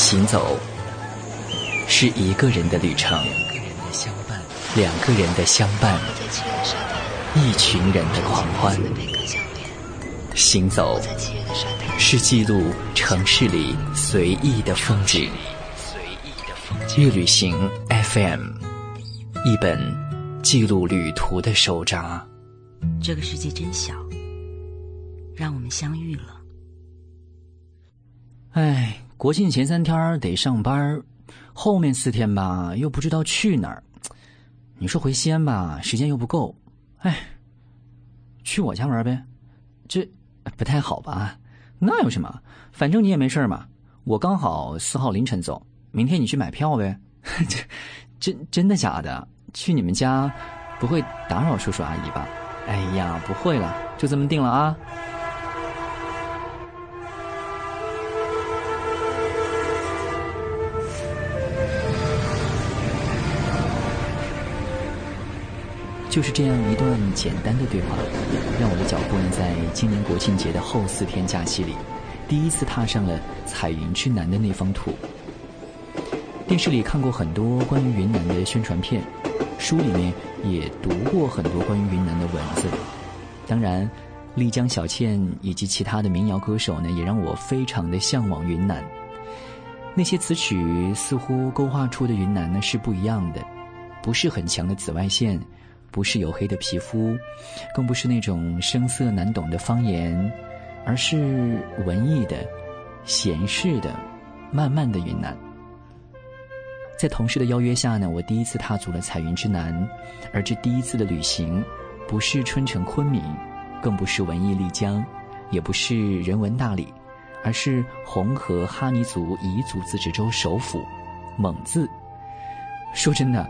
行走是一个人的旅程，两个人的相伴，一群人的狂欢。行走是记录城市里随意的风景。乐旅行 FM，一本记录旅途的手札。这个世界真小，让我们相遇了。哎，国庆前三天得上班，后面四天吧又不知道去哪儿。你说回西安吧，时间又不够。哎，去我家玩呗，这不太好吧？那有什么？反正你也没事嘛。我刚好四号凌晨走，明天你去买票呗。这真真的假的？去你们家不会打扰叔叔阿姨吧？哎呀，不会了，就这么定了啊。就是这样一段简单的对话，让我的脚步呢，在今年国庆节的后四天假期里，第一次踏上了彩云之南的那方土。电视里看过很多关于云南的宣传片，书里面也读过很多关于云南的文字。当然，丽江小倩以及其他的民谣歌手呢，也让我非常的向往云南。那些词曲似乎勾画出的云南呢，是不一样的，不是很强的紫外线。不是黝黑的皮肤，更不是那种声色难懂的方言，而是文艺的、闲适的、慢慢的云南。在同事的邀约下呢，我第一次踏足了彩云之南，而这第一次的旅行，不是春城昆明，更不是文艺丽江，也不是人文大理，而是红河哈尼族彝族自治州首府蒙自。说真的。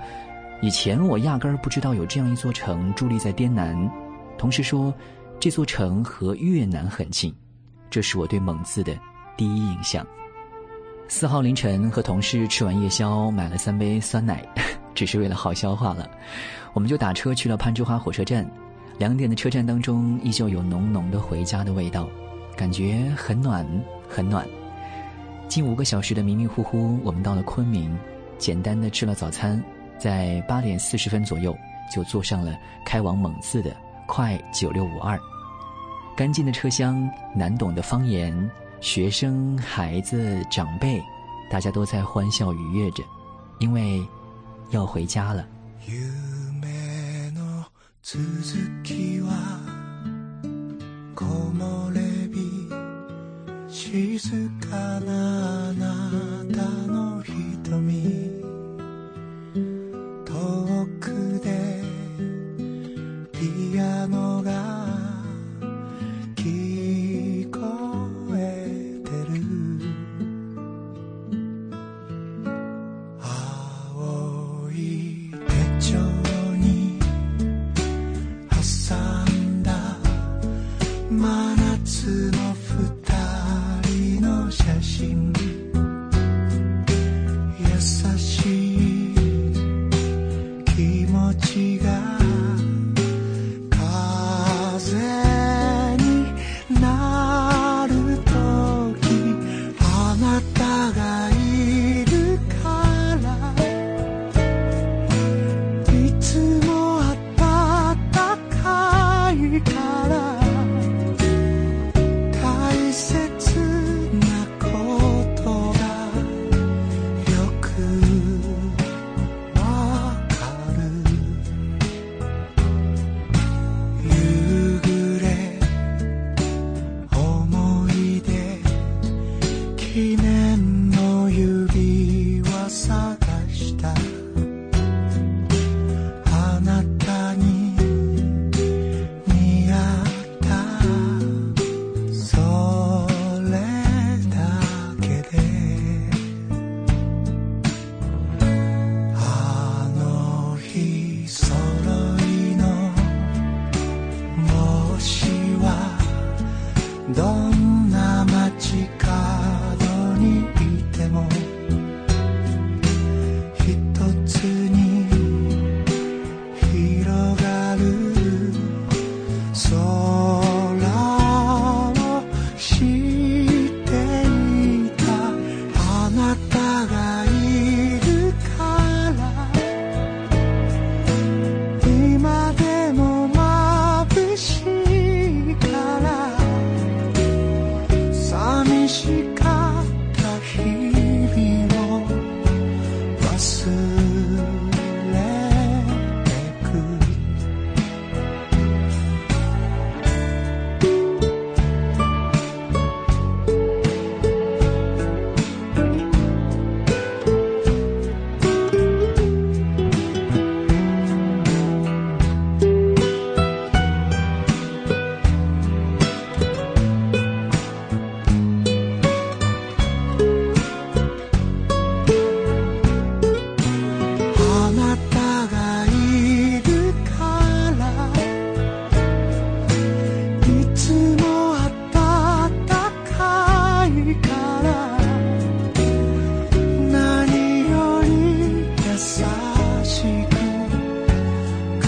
以前我压根儿不知道有这样一座城伫立在滇南，同时说这座城和越南很近，这是我对蒙自的第一印象。四号凌晨和同事吃完夜宵，买了三杯酸奶，只是为了好消化了，我们就打车去了攀枝花火车站。两点的车站当中，依旧有浓浓的回家的味道，感觉很暖很暖。近五个小时的迷迷糊糊，我们到了昆明，简单的吃了早餐。在八点四十分左右，就坐上了开往蒙自的快九六五二。干净的车厢，难懂的方言，学生、孩子、长辈，大家都在欢笑愉悦着，因为要回家了。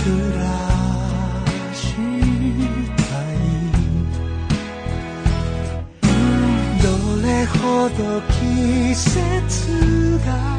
「どれほど季節が」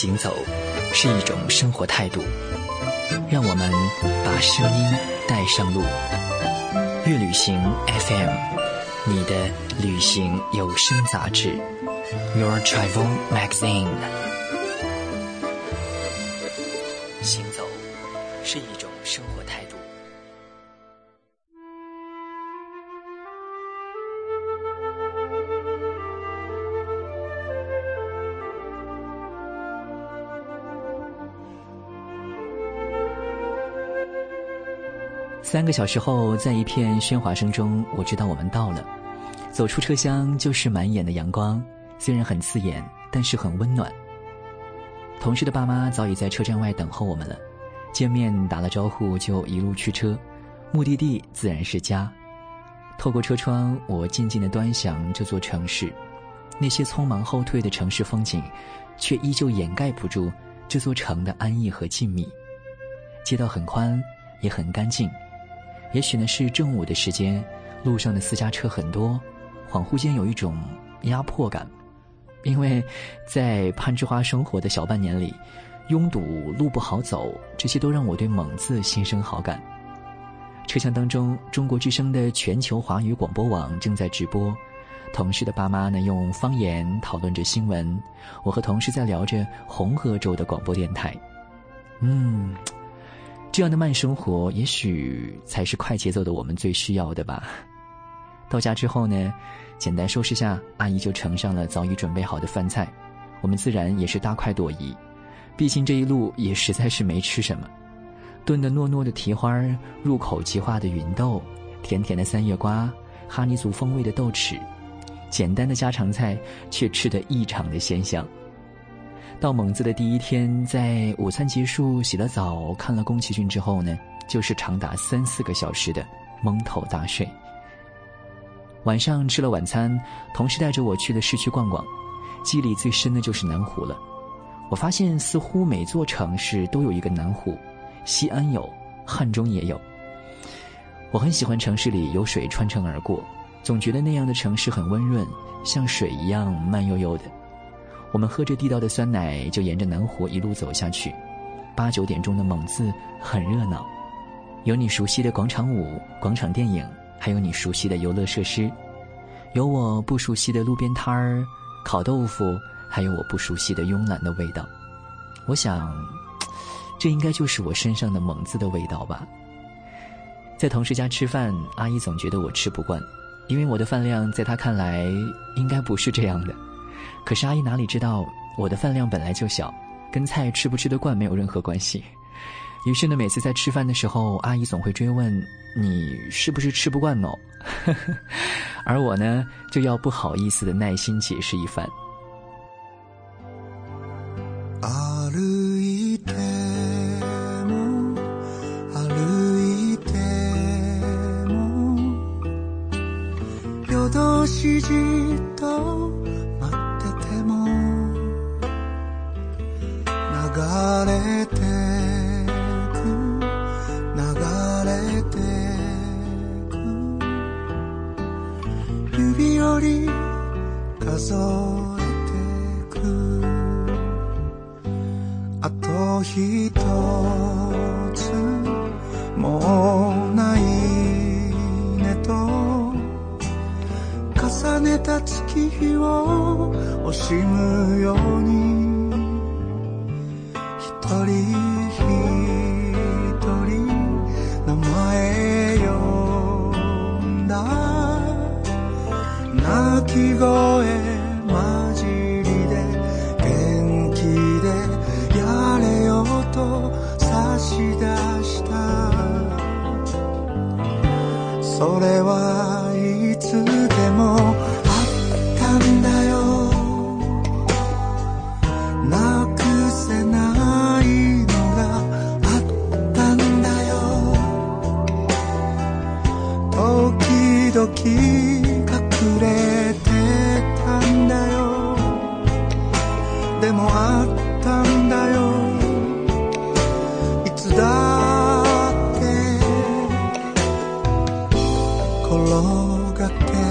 行走是一种生活态度，让我们把声音带上路。乐旅行 FM，你的旅行有声杂志，Your Travel Magazine。行走是一三个小时后，在一片喧哗声中，我知道我们到了。走出车厢就是满眼的阳光，虽然很刺眼，但是很温暖。同事的爸妈早已在车站外等候我们了，见面打了招呼就一路驱车，目的地自然是家。透过车窗，我静静的端详这座城市，那些匆忙后退的城市风景，却依旧掩盖不住这座城的安逸和静谧。街道很宽，也很干净。也许呢是正午的时间，路上的私家车很多，恍惚间有一种压迫感，因为在攀枝花生活的小半年里，拥堵、路不好走，这些都让我对蒙自心生好感。车厢当中，中国之声的全球华语广播网正在直播，同事的爸妈呢用方言讨论着新闻，我和同事在聊着红河州的广播电台。嗯。这样的慢生活，也许才是快节奏的我们最需要的吧。到家之后呢，简单收拾下，阿姨就盛上了早已准备好的饭菜，我们自然也是大快朵颐。毕竟这一路也实在是没吃什么，炖的糯糯的蹄花，入口即化的芸豆，甜甜的三叶瓜，哈尼族风味的豆豉，简单的家常菜却吃得异常的鲜香。到蒙自的第一天，在午餐结束、洗了澡、看了宫崎骏之后呢，就是长达三四个小时的蒙头大睡。晚上吃了晚餐，同事带着我去了市区逛逛，记忆里最深的就是南湖了。我发现似乎每座城市都有一个南湖，西安有，汉中也有。我很喜欢城市里有水穿城而过，总觉得那样的城市很温润，像水一样慢悠悠的。我们喝着地道的酸奶，就沿着南湖一路走下去。八九点钟的蒙自很热闹，有你熟悉的广场舞、广场电影，还有你熟悉的游乐设施，有我不熟悉的路边摊儿、烤豆腐，还有我不熟悉的慵懒的味道。我想，这应该就是我身上的蒙自的味道吧。在同事家吃饭，阿姨总觉得我吃不惯，因为我的饭量在她看来应该不是这样的。可是阿姨哪里知道，我的饭量本来就小，跟菜吃不吃得惯没有任何关系。于是呢，每次在吃饭的时候，阿姨总会追问：“你是不是吃不惯哦？” 而我呢，就要不好意思的耐心解释一番。流れ泣き声混じりで元気でやれよと差し出した。それはいつでもあったんだよ。なくせないのがあったんだよ。時々れてたんだよ。でもあったんだよ。いつだって転がって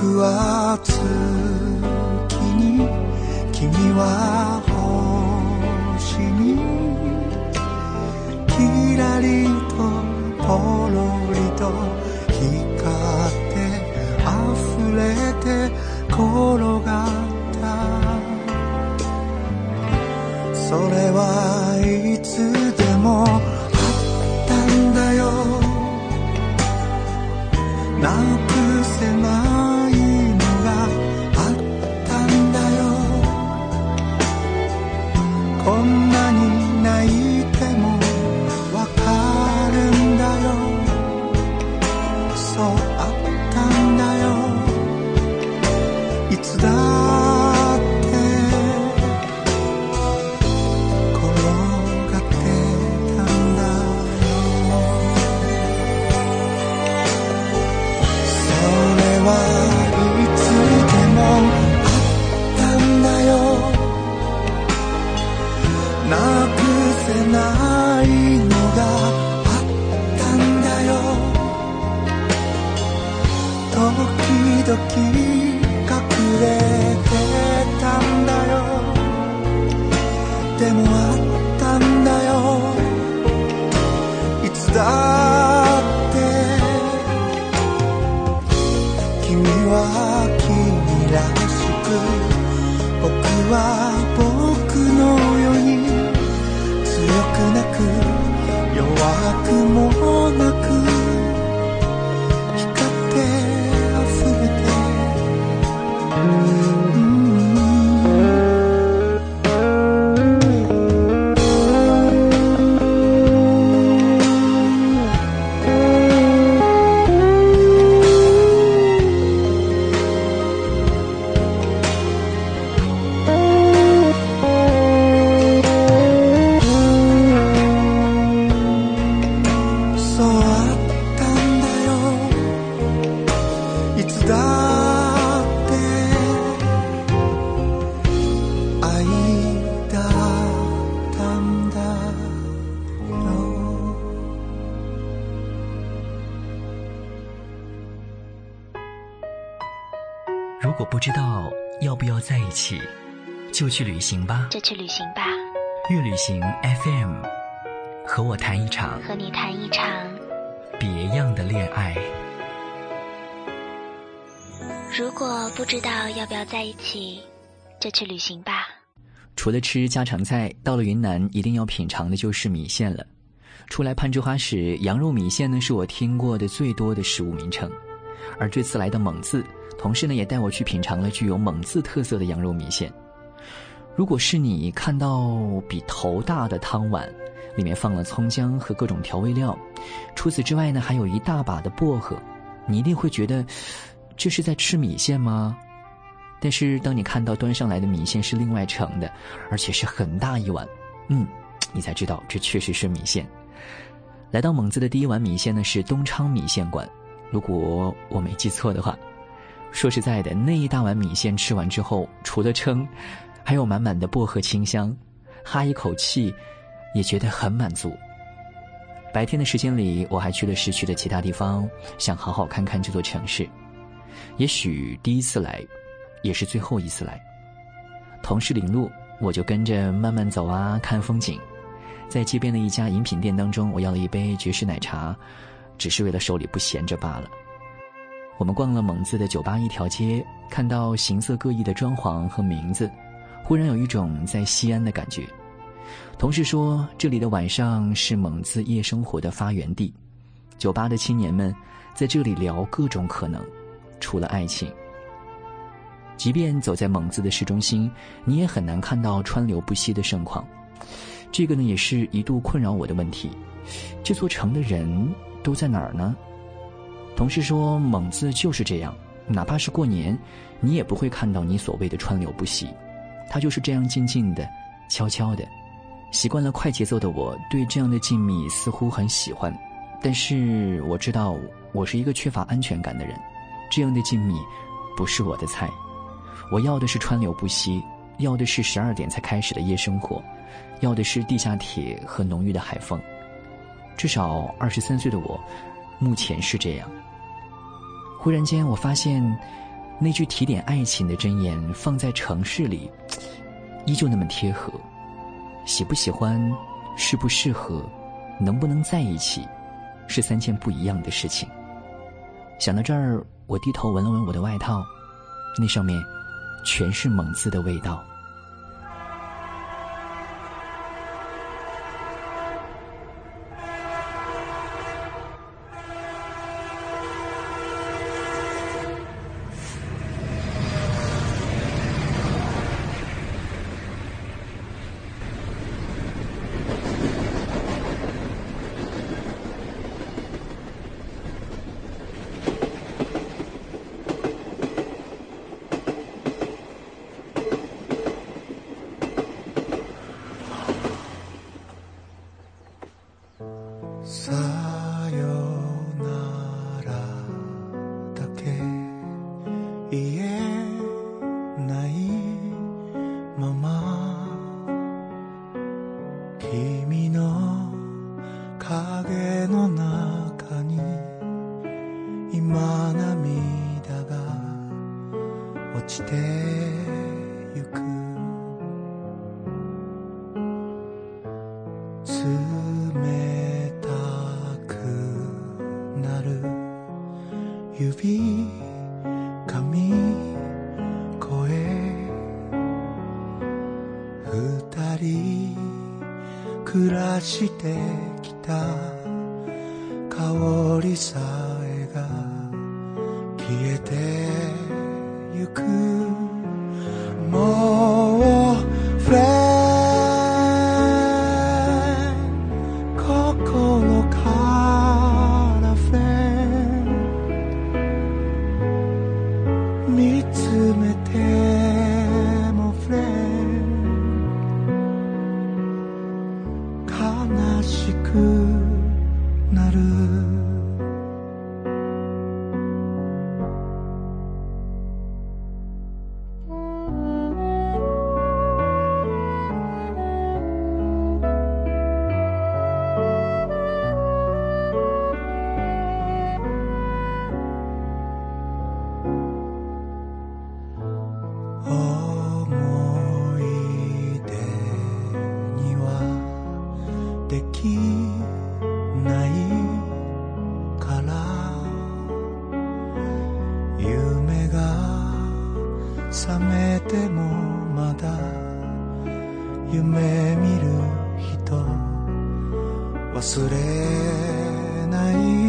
僕は月に。君は星に。キラリとポロリと光って溢れて転がった。それはいつでも果不知道要不要在一起，就去旅行吧。就去旅行吧，乐旅行 FM，和我谈一场和你谈一场。别样的恋爱。如果不知道要不要在一起，就去旅行吧。除了吃家常菜，到了云南一定要品尝的就是米线了。出来攀枝花时，羊肉米线呢是我听过的最多的食物名称。而这次来到蒙自，同事呢也带我去品尝了具有蒙自特色的羊肉米线。如果是你看到比头大的汤碗，里面放了葱姜和各种调味料，除此之外呢还有一大把的薄荷，你一定会觉得这是在吃米线吗？但是当你看到端上来的米线是另外盛的，而且是很大一碗，嗯，你才知道这确实是米线。来到蒙自的第一碗米线呢是东昌米线馆，如果我没记错的话。说实在的，那一大碗米线吃完之后，除了撑，还有满满的薄荷清香，哈一口气，也觉得很满足。白天的时间里，我还去了市区的其他地方，想好好看看这座城市。也许第一次来，也是最后一次来。同事领路，我就跟着慢慢走啊，看风景。在街边的一家饮品店当中，我要了一杯爵士奶茶，只是为了手里不闲着罢了。我们逛了蒙自的酒吧一条街，看到形色各异的装潢和名字，忽然有一种在西安的感觉。同事说，这里的晚上是蒙自夜生活的发源地，酒吧的青年们在这里聊各种可能，除了爱情。即便走在蒙自的市中心，你也很难看到川流不息的盛况。这个呢，也是一度困扰我的问题。这座城的人都在哪儿呢？同事说，蒙自就是这样，哪怕是过年，你也不会看到你所谓的川流不息，他就是这样静静的、悄悄的。习惯了快节奏的我，对这样的静谧似乎很喜欢，但是我知道我是一个缺乏安全感的人，这样的静谧不是我的菜。我要的是川流不息，要的是十二点才开始的夜生活，要的是地下铁和浓郁的海风。至少二十三岁的我，目前是这样。忽然间，我发现那句提点爱情的箴言放在城市里，依旧那么贴合。喜不喜欢，适不适合，能不能在一起，是三件不一样的事情。想到这儿，我低头闻了闻我的外套，那上面全是蒙字的味道。指髪声。二人暮らしてきた香りさしくなる。夢見る人忘れない